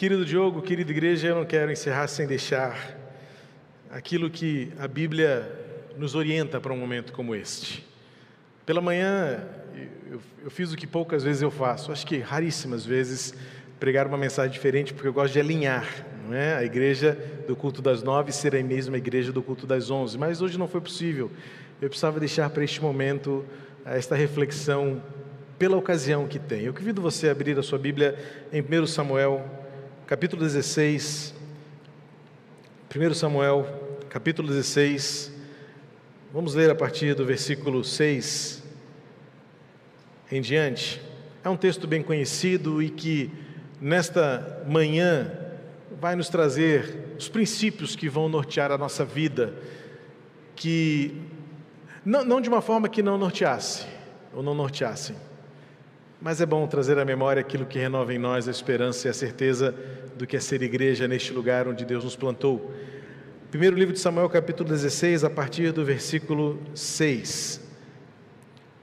Querido Diogo, querida igreja, eu não quero encerrar sem deixar aquilo que a Bíblia nos orienta para um momento como este. Pela manhã, eu, fiz o que poucas vezes eu faço, acho que raríssimas vezes, pregar uma mensagem diferente, porque eu gosto de alinhar não é? a igreja do culto das nove ser a mesma igreja do culto das onze, mas hoje não foi possível. Eu precisava deixar para este momento esta reflexão pela ocasião que tem. Eu convido você a abrir a sua Bíblia em 1 Samuel, capítulo 16. 1 Samuel, capítulo 16. Vamos ler a partir do versículo 6 em diante. É um texto bem conhecido e que, nesta manhã, vai nos trazer os princípios que vão nortear a nossa vida, que não, não de uma forma que não norteasse, ou não norteassem, mas é bom trazer à memória aquilo que renova em nós a esperança e a certeza do que é ser igreja neste lugar onde Deus nos plantou. Primeiro livro de Samuel, capítulo 16, a partir do versículo 6.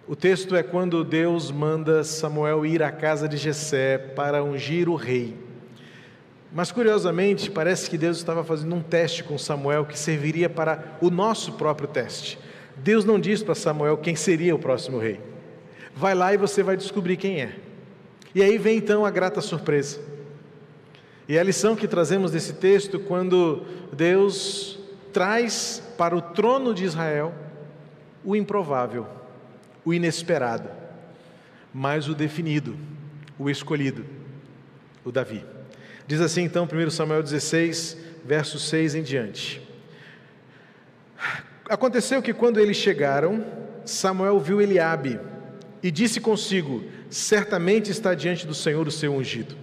O texto é quando Deus manda Samuel ir à casa de Jessé para ungir o rei. Mas curiosamente, parece que Deus estava fazendo um teste com Samuel que serviria para o nosso próprio teste. Deus não diz para Samuel quem seria o próximo rei. Vai lá e você vai descobrir quem é. E aí vem então a grata surpresa. E a lição que trazemos desse texto, quando Deus traz para o trono de Israel o improvável, o inesperado, mas o definido, o escolhido, o Davi. Diz assim então, 1 Samuel 16, verso 6 em diante. Aconteceu que quando eles chegaram, Samuel viu Eliabe e disse consigo: Certamente está diante do Senhor o seu ungido.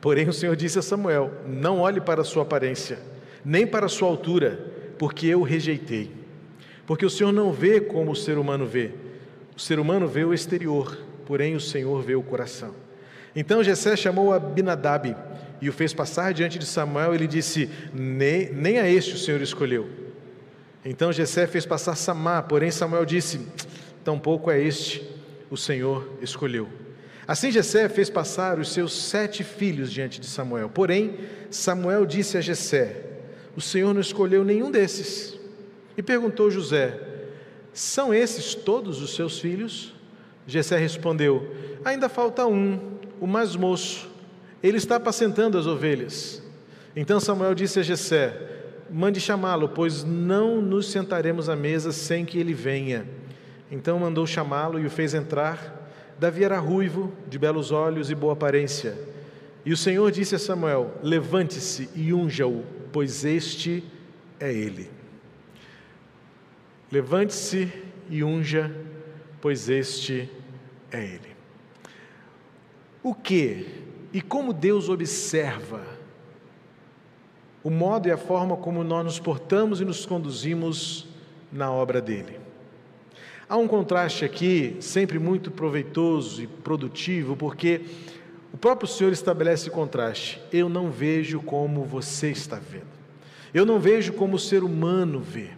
Porém o Senhor disse a Samuel: Não olhe para a sua aparência, nem para a sua altura, porque eu o rejeitei. Porque o Senhor não vê como o ser humano vê. O ser humano vê o exterior, porém o Senhor vê o coração. Então Jessé chamou Abinadab e o fez passar diante de Samuel. Ele disse: Nem, nem a este o Senhor escolheu então Jessé fez passar Samá, porém Samuel disse: Tampouco é este o Senhor escolheu. Assim Jessé fez passar os seus sete filhos diante de Samuel. Porém, Samuel disse a Jessé: O Senhor não escolheu nenhum desses. E perguntou José: São esses todos os seus filhos? Jessé respondeu: Ainda falta um, o mais moço. Ele está apacentando as ovelhas. Então Samuel disse a Jessé: mande chamá-lo, pois não nos sentaremos à mesa sem que ele venha. Então mandou chamá-lo e o fez entrar. Davi era ruivo, de belos olhos e boa aparência. E o Senhor disse a Samuel: Levante-se e unja-o, pois este é ele. Levante-se e unja, pois este é ele. O que e como Deus observa o modo e a forma como nós nos portamos e nos conduzimos na obra dele. Há um contraste aqui, sempre muito proveitoso e produtivo, porque o próprio Senhor estabelece contraste. Eu não vejo como você está vendo. Eu não vejo como o ser humano vê.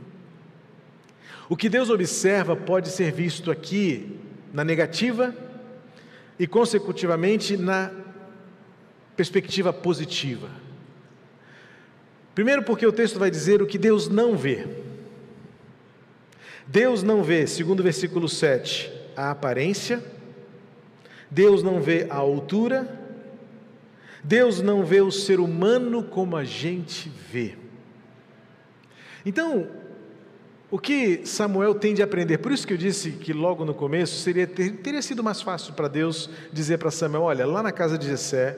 O que Deus observa pode ser visto aqui na negativa e, consecutivamente, na perspectiva positiva. Primeiro, porque o texto vai dizer o que Deus não vê. Deus não vê, segundo o versículo 7, a aparência, Deus não vê a altura, Deus não vê o ser humano como a gente vê. Então, o que Samuel tem de aprender? Por isso que eu disse que logo no começo seria, teria sido mais fácil para Deus dizer para Samuel: olha, lá na casa de Jessé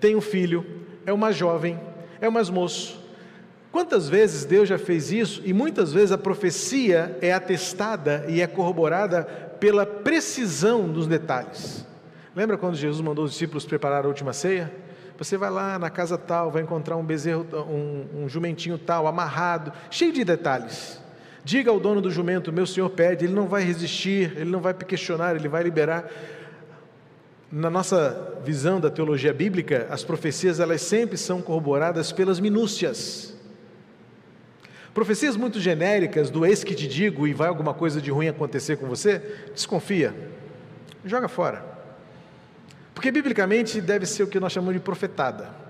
tem um filho, é uma jovem, é um mais moço, Quantas vezes Deus já fez isso e muitas vezes a profecia é atestada e é corroborada pela precisão dos detalhes. Lembra quando Jesus mandou os discípulos preparar a última ceia? Você vai lá na casa tal, vai encontrar um bezerro, um, um jumentinho tal, amarrado, cheio de detalhes. Diga ao dono do jumento: Meu senhor pede, ele não vai resistir, ele não vai questionar, ele vai liberar. Na nossa visão da teologia bíblica, as profecias elas sempre são corroboradas pelas minúcias. Profecias muito genéricas do ex que te digo e vai alguma coisa de ruim acontecer com você, desconfia, joga fora. Porque biblicamente deve ser o que nós chamamos de profetada.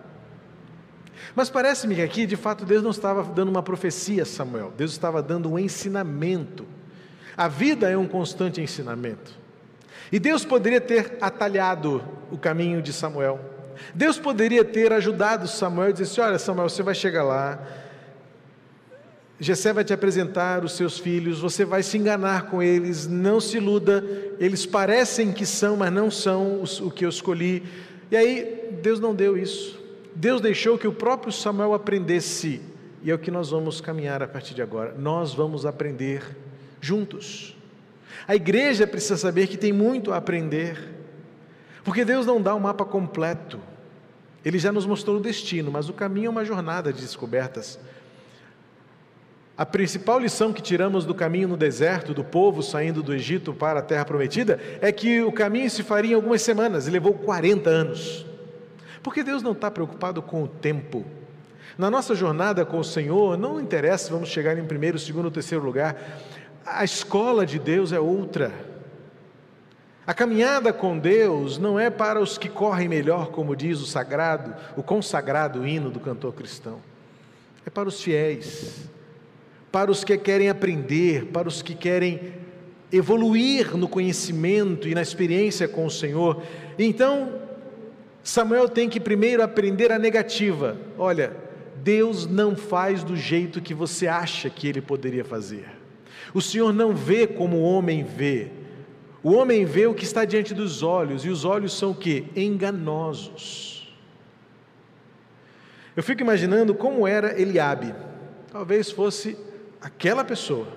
Mas parece-me que aqui, de fato, Deus não estava dando uma profecia a Samuel, Deus estava dando um ensinamento. A vida é um constante ensinamento. E Deus poderia ter atalhado o caminho de Samuel. Deus poderia ter ajudado Samuel e dizer assim: Olha, Samuel, você vai chegar lá, Jessé vai te apresentar os seus filhos, você vai se enganar com eles, não se iluda, eles parecem que são, mas não são o que eu escolhi. E aí, Deus não deu isso. Deus deixou que o próprio Samuel aprendesse, e é o que nós vamos caminhar a partir de agora. Nós vamos aprender juntos. A igreja precisa saber que tem muito a aprender, porque Deus não dá um mapa completo. Ele já nos mostrou o destino, mas o caminho é uma jornada de descobertas. A principal lição que tiramos do caminho no deserto, do povo saindo do Egito para a terra prometida, é que o caminho se faria em algumas semanas e levou 40 anos. Porque Deus não está preocupado com o tempo. Na nossa jornada com o Senhor, não interessa se vamos chegar em primeiro, segundo ou terceiro lugar, a escola de Deus é outra. A caminhada com Deus não é para os que correm melhor, como diz o sagrado, o consagrado hino do cantor cristão. É para os fiéis, para os que querem aprender, para os que querem evoluir no conhecimento e na experiência com o Senhor. Então, Samuel tem que primeiro aprender a negativa. Olha, Deus não faz do jeito que você acha que ele poderia fazer. O Senhor não vê como o homem vê. O homem vê o que está diante dos olhos, e os olhos são o que? Enganosos. Eu fico imaginando como era Eliabe. Talvez fosse aquela pessoa,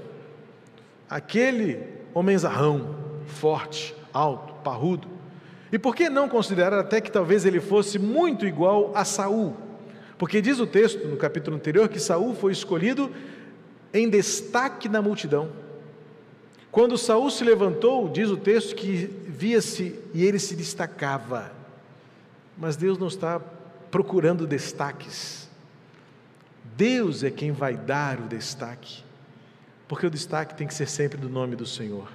aquele homenzarrão, forte, alto, parrudo, e por que não considerar até que talvez ele fosse muito igual a Saul? Porque diz o texto no capítulo anterior que Saul foi escolhido em destaque na multidão. Quando Saul se levantou, diz o texto que via-se e ele se destacava. Mas Deus não está procurando destaques. Deus é quem vai dar o destaque. Porque o destaque tem que ser sempre do nome do Senhor.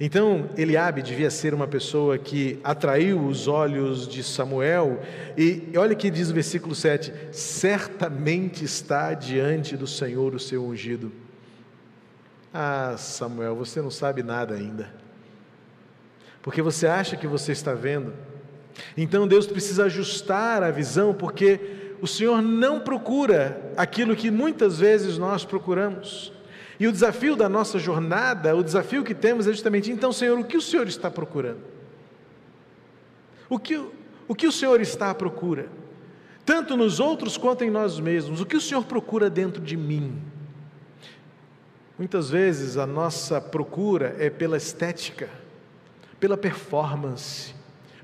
Então, Eliabe devia ser uma pessoa que atraiu os olhos de Samuel, e olha que diz o versículo 7: certamente está diante do Senhor o seu ungido. Ah, Samuel, você não sabe nada ainda, porque você acha que você está vendo. Então Deus precisa ajustar a visão, porque o Senhor não procura aquilo que muitas vezes nós procuramos. E o desafio da nossa jornada, o desafio que temos é justamente, então, Senhor, o que o Senhor está procurando? O que, o que o Senhor está à procura? Tanto nos outros quanto em nós mesmos. O que o Senhor procura dentro de mim? Muitas vezes a nossa procura é pela estética, pela performance,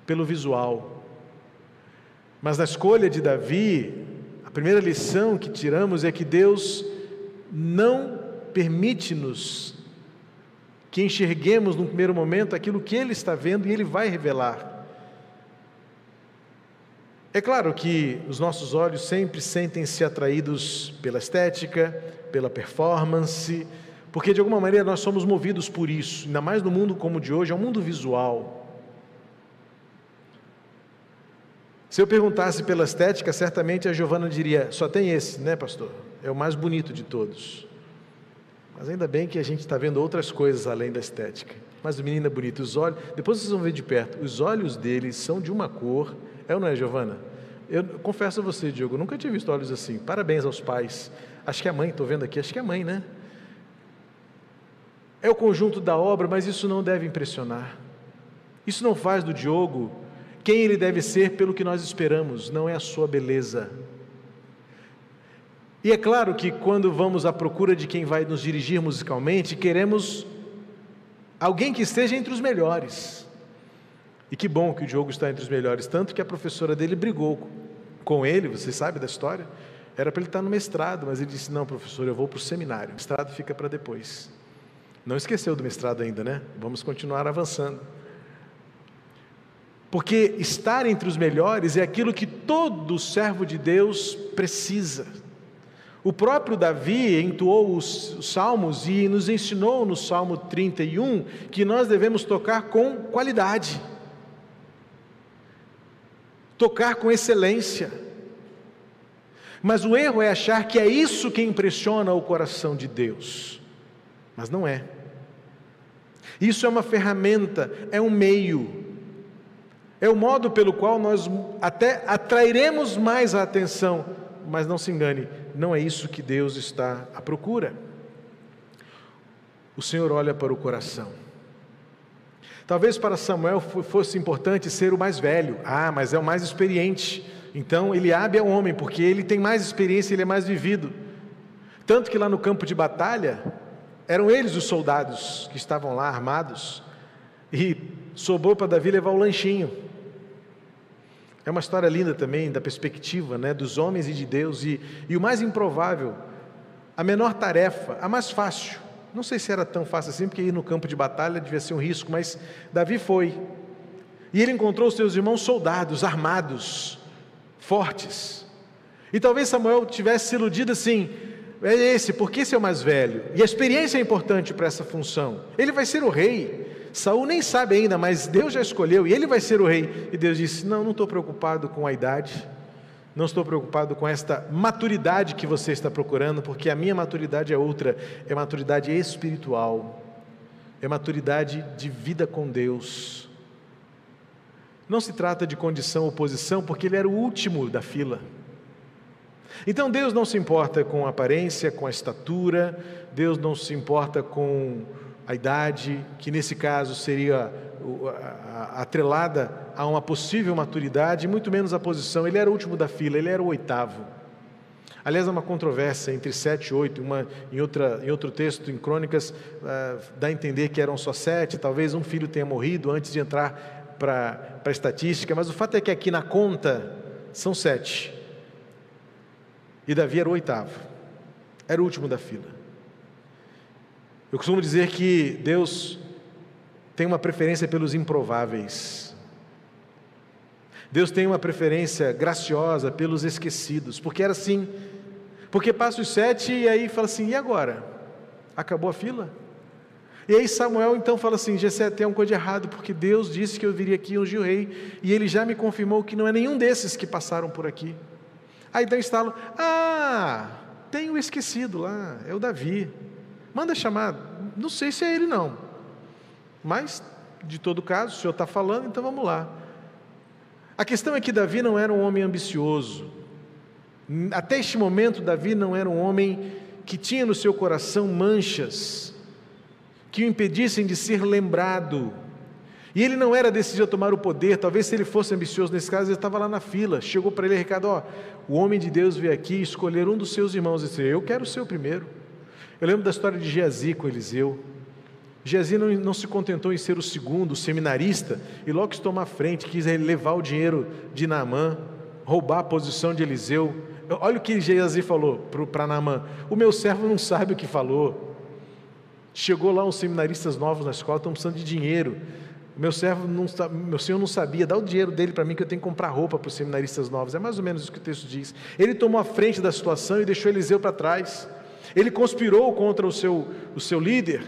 pelo visual. Mas na escolha de Davi, a primeira lição que tiramos é que Deus não permite-nos que enxerguemos num primeiro momento aquilo que Ele está vendo e Ele vai revelar. É claro que os nossos olhos sempre sentem-se atraídos pela estética, pela performance, porque de alguma maneira nós somos movidos por isso, ainda mais no mundo como o de hoje, é um mundo visual. Se eu perguntasse pela estética, certamente a Giovana diria: só tem esse, né, pastor? É o mais bonito de todos. Mas ainda bem que a gente está vendo outras coisas além da estética. Mas o menino é bonito, os olhos, depois vocês vão ver de perto, os olhos dele são de uma cor, é ou não é, Giovana? Eu confesso a você, Diogo, nunca tinha visto olhos assim. Parabéns aos pais. Acho que é a mãe, estou vendo aqui, acho que é a mãe, né? É o conjunto da obra, mas isso não deve impressionar. Isso não faz do Diogo quem ele deve ser pelo que nós esperamos, não é a sua beleza, e é claro que quando vamos à procura de quem vai nos dirigir musicalmente, queremos alguém que esteja entre os melhores. E que bom que o Diogo está entre os melhores, tanto que a professora dele brigou com ele, você sabe da história? Era para ele estar no mestrado, mas ele disse: Não, professor, eu vou para o seminário. O mestrado fica para depois. Não esqueceu do mestrado ainda, né? Vamos continuar avançando. Porque estar entre os melhores é aquilo que todo servo de Deus precisa. O próprio Davi entoou os salmos e nos ensinou no Salmo 31 que nós devemos tocar com qualidade, tocar com excelência. Mas o erro é achar que é isso que impressiona o coração de Deus. Mas não é. Isso é uma ferramenta, é um meio. É o modo pelo qual nós até atrairemos mais a atenção, mas não se engane, não é isso que Deus está à procura. O Senhor olha para o coração. Talvez para Samuel fosse importante ser o mais velho, ah, mas é o mais experiente. Então Eliabe é o homem, porque ele tem mais experiência, ele é mais vivido. Tanto que lá no campo de batalha, eram eles os soldados que estavam lá armados, e sobrou para Davi levar o lanchinho. É uma história linda também, da perspectiva né, dos homens e de Deus, e, e o mais improvável, a menor tarefa, a mais fácil. Não sei se era tão fácil assim, porque ir no campo de batalha devia ser um risco, mas Davi foi. E ele encontrou os seus irmãos soldados, armados, fortes. E talvez Samuel tivesse se iludido assim: é esse, porque esse é o mais velho. E a experiência é importante para essa função. Ele vai ser o rei. Saul nem sabe ainda, mas Deus já escolheu e ele vai ser o rei. E Deus disse: Não, não estou preocupado com a idade, não estou preocupado com esta maturidade que você está procurando, porque a minha maturidade é outra, é maturidade espiritual, é maturidade de vida com Deus. Não se trata de condição ou posição, porque ele era o último da fila. Então Deus não se importa com a aparência, com a estatura, Deus não se importa com a idade, que nesse caso seria atrelada a uma possível maturidade, muito menos a posição. Ele era o último da fila, ele era o oitavo. Aliás, há uma controvérsia entre sete e oito, uma, em, outra, em outro texto, em Crônicas, uh, dá a entender que eram só sete, talvez um filho tenha morrido antes de entrar para a estatística, mas o fato é que aqui na conta são sete. E Davi era o oitavo, era o último da fila. Eu costumo dizer que Deus tem uma preferência pelos improváveis. Deus tem uma preferência graciosa pelos esquecidos, porque era assim. Porque passa os sete e aí fala assim: e agora? Acabou a fila? E aí Samuel então fala assim: Gessé, tem uma coisa de errado, porque Deus disse que eu viria aqui ungir o rei, e ele já me confirmou que não é nenhum desses que passaram por aqui. Aí dá estalo: Ah, tem o esquecido lá, é o Davi. Manda chamar. Não sei se é ele não, mas de todo caso, o senhor está falando, então vamos lá. A questão é que Davi não era um homem ambicioso. Até este momento, Davi não era um homem que tinha no seu coração manchas que o impedissem de ser lembrado. E ele não era decidido a tomar o poder, talvez se ele fosse ambicioso nesse caso, ele estava lá na fila. Chegou para ele o recado: ó, o homem de Deus veio aqui escolher um dos seus irmãos e disse: Eu quero ser o primeiro. Eu lembro da história de Geazi com Eliseu. Geazi não, não, se contentou em ser o segundo, o seminarista, e logo que tomar frente, quis levar o dinheiro de Naamã, roubar a posição de Eliseu. Olha o que Geazi falou para Naamã: O meu servo não sabe o que falou. Chegou lá uns seminaristas novos na escola, estão precisando de dinheiro. Meu servo, não, meu senhor não sabia, dá o dinheiro dele para mim que eu tenho que comprar roupa para os seminaristas novos. É mais ou menos isso que o texto diz. Ele tomou a frente da situação e deixou Eliseu para trás. Ele conspirou contra o seu, o seu líder,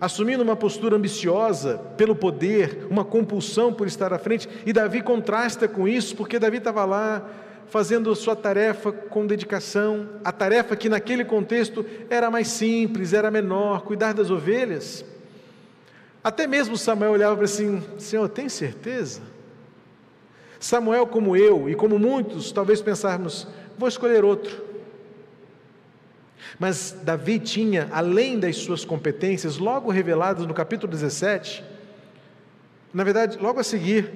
assumindo uma postura ambiciosa pelo poder, uma compulsão por estar à frente. E Davi contrasta com isso, porque Davi estava lá fazendo a sua tarefa com dedicação, a tarefa que naquele contexto era mais simples, era menor, cuidar das ovelhas. Até mesmo Samuel olhava para assim: Senhor, tem certeza? Samuel, como eu e como muitos, talvez pensarmos: vou escolher outro. Mas Davi tinha, além das suas competências, logo reveladas no capítulo 17, na verdade, logo a seguir,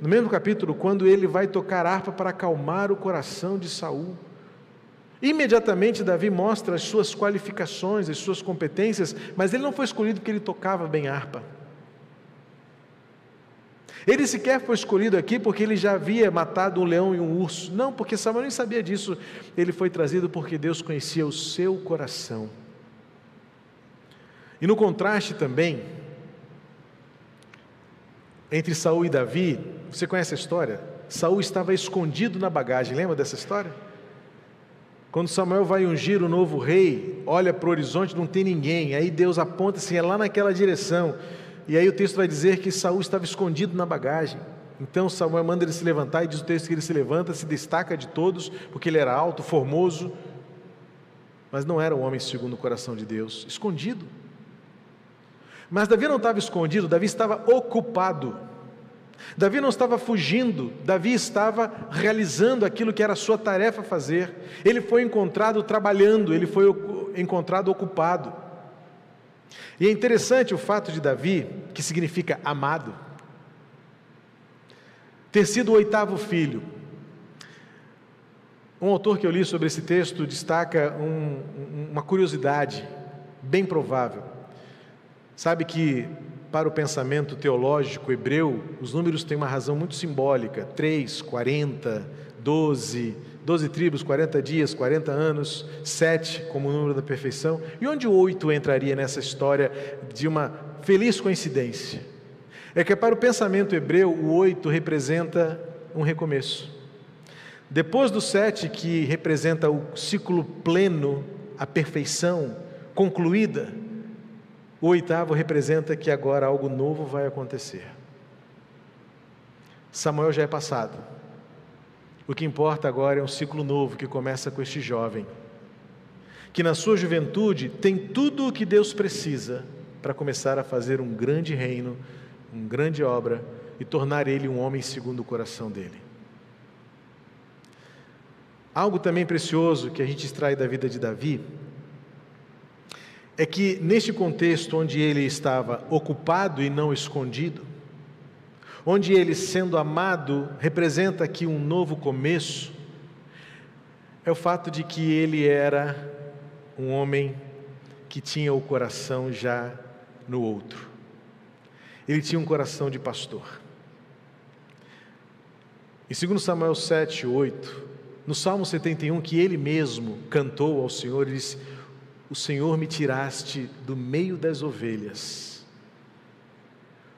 no mesmo capítulo, quando ele vai tocar harpa para acalmar o coração de Saul. Imediatamente Davi mostra as suas qualificações, as suas competências, mas ele não foi escolhido porque ele tocava bem harpa. Ele sequer foi escolhido aqui porque ele já havia matado um leão e um urso. Não, porque Samuel nem sabia disso. Ele foi trazido porque Deus conhecia o seu coração. E no contraste também, entre Saul e Davi, você conhece a história? Saul estava escondido na bagagem, lembra dessa história? Quando Samuel vai ungir o novo rei, olha para o horizonte, não tem ninguém. Aí Deus aponta assim, é lá naquela direção. E aí o texto vai dizer que Saul estava escondido na bagagem. Então Samuel manda ele se levantar e diz o texto que ele se levanta, se destaca de todos, porque ele era alto, formoso, mas não era um homem segundo o coração de Deus, escondido. Mas Davi não estava escondido, Davi estava ocupado. Davi não estava fugindo, Davi estava realizando aquilo que era sua tarefa fazer. Ele foi encontrado trabalhando, ele foi encontrado ocupado. E é interessante o fato de Davi, que significa amado, ter sido o oitavo filho. Um autor que eu li sobre esse texto destaca um, uma curiosidade bem provável. Sabe que, para o pensamento teológico hebreu, os números têm uma razão muito simbólica: 3, 40, 12, 12 tribos, 40 dias, 40 anos, 7 como o número da perfeição. E onde o 8 entraria nessa história de uma feliz coincidência? É que para o pensamento hebreu, o oito representa um recomeço. Depois do sete, que representa o ciclo pleno, a perfeição concluída, o oitavo representa que agora algo novo vai acontecer. Samuel já é passado. O que importa agora é um ciclo novo que começa com este jovem, que na sua juventude tem tudo o que Deus precisa para começar a fazer um grande reino uma grande obra e tornar ele um homem segundo o coração dele. Algo também precioso que a gente extrai da vida de Davi é que, neste contexto onde ele estava ocupado e não escondido, onde ele, sendo amado, representa aqui um novo começo, é o fato de que ele era um homem que tinha o coração já no outro. Ele tinha um coração de pastor. Em 2 Samuel 7, 8, no Salmo 71, que ele mesmo cantou ao Senhor, ele disse: O Senhor me tiraste do meio das ovelhas.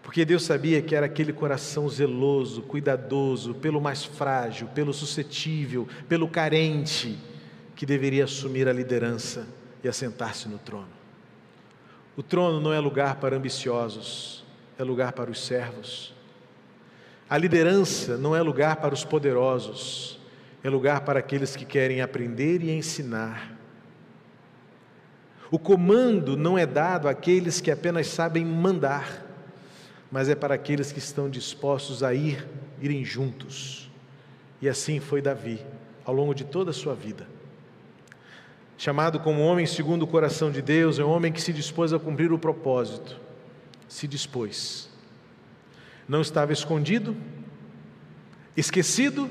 Porque Deus sabia que era aquele coração zeloso, cuidadoso, pelo mais frágil, pelo suscetível, pelo carente, que deveria assumir a liderança e assentar-se no trono. O trono não é lugar para ambiciosos, é lugar para os servos. A liderança não é lugar para os poderosos, é lugar para aqueles que querem aprender e ensinar. O comando não é dado àqueles que apenas sabem mandar, mas é para aqueles que estão dispostos a ir, irem juntos. E assim foi Davi, ao longo de toda a sua vida. Chamado como homem segundo o coração de Deus, é um homem que se dispôs a cumprir o propósito se dispôs. Não estava escondido, esquecido,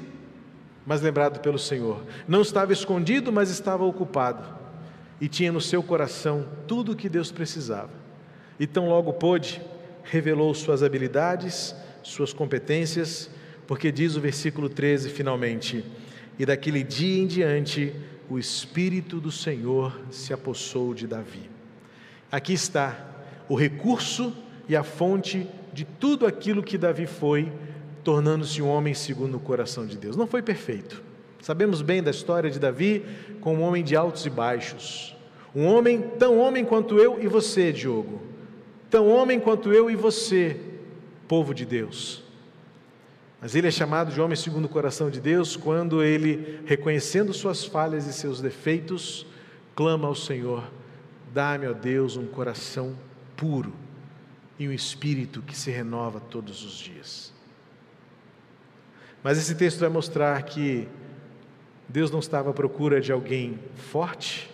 mas lembrado pelo Senhor. Não estava escondido, mas estava ocupado. E tinha no seu coração tudo o que Deus precisava. E tão logo pôde, revelou suas habilidades, suas competências, porque diz o versículo 13 finalmente: E daquele dia em diante, o Espírito do Senhor se apossou de Davi. Aqui está o recurso e a fonte de tudo aquilo que Davi foi, tornando-se um homem segundo o coração de Deus. Não foi perfeito. Sabemos bem da história de Davi como um homem de altos e baixos. Um homem tão homem quanto eu e você, Diogo. Tão homem quanto eu e você, povo de Deus. Mas ele é chamado de homem segundo o coração de Deus quando ele, reconhecendo suas falhas e seus defeitos, clama ao Senhor: dá-me, ó Deus, um coração puro e um espírito que se renova todos os dias. Mas esse texto vai mostrar que Deus não estava à procura de alguém forte,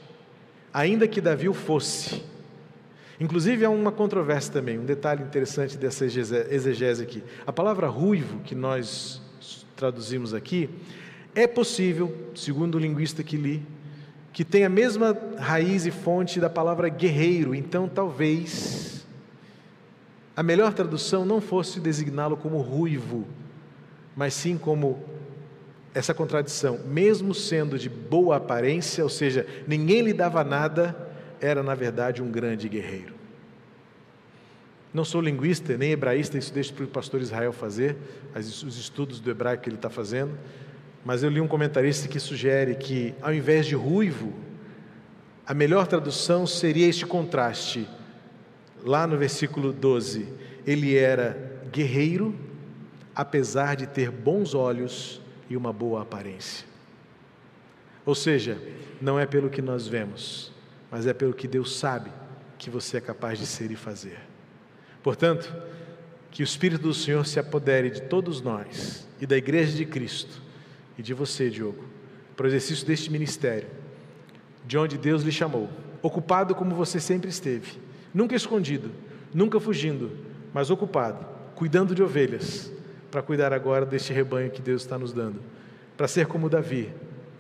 ainda que Davi o fosse. Inclusive há uma controvérsia também, um detalhe interessante dessa exegese aqui. A palavra ruivo, que nós traduzimos aqui, é possível, segundo o linguista que li, que tem a mesma raiz e fonte da palavra guerreiro. Então, talvez a melhor tradução não fosse designá-lo como ruivo, mas sim como essa contradição, mesmo sendo de boa aparência, ou seja, ninguém lhe dava nada, era na verdade um grande guerreiro. Não sou linguista nem hebraísta, isso deixo para o pastor Israel fazer, os estudos do hebraico que ele está fazendo, mas eu li um comentarista que sugere que, ao invés de ruivo, a melhor tradução seria este contraste lá no versículo 12, ele era guerreiro, apesar de ter bons olhos e uma boa aparência. Ou seja, não é pelo que nós vemos, mas é pelo que Deus sabe que você é capaz de ser e fazer. Portanto, que o Espírito do Senhor se apodere de todos nós e da Igreja de Cristo e de você, Diogo, para o exercício deste ministério, de onde Deus lhe chamou, ocupado como você sempre esteve, nunca escondido, nunca fugindo, mas ocupado, cuidando de ovelhas, para cuidar agora deste rebanho que Deus está nos dando, para ser como Davi,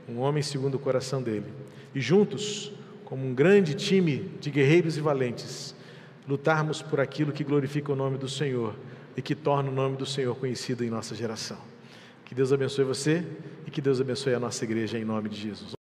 um homem segundo o coração dele, e juntos, como um grande time de guerreiros e valentes, lutarmos por aquilo que glorifica o nome do Senhor e que torna o nome do Senhor conhecido em nossa geração. Que Deus abençoe você e que Deus abençoe a nossa igreja em nome de Jesus.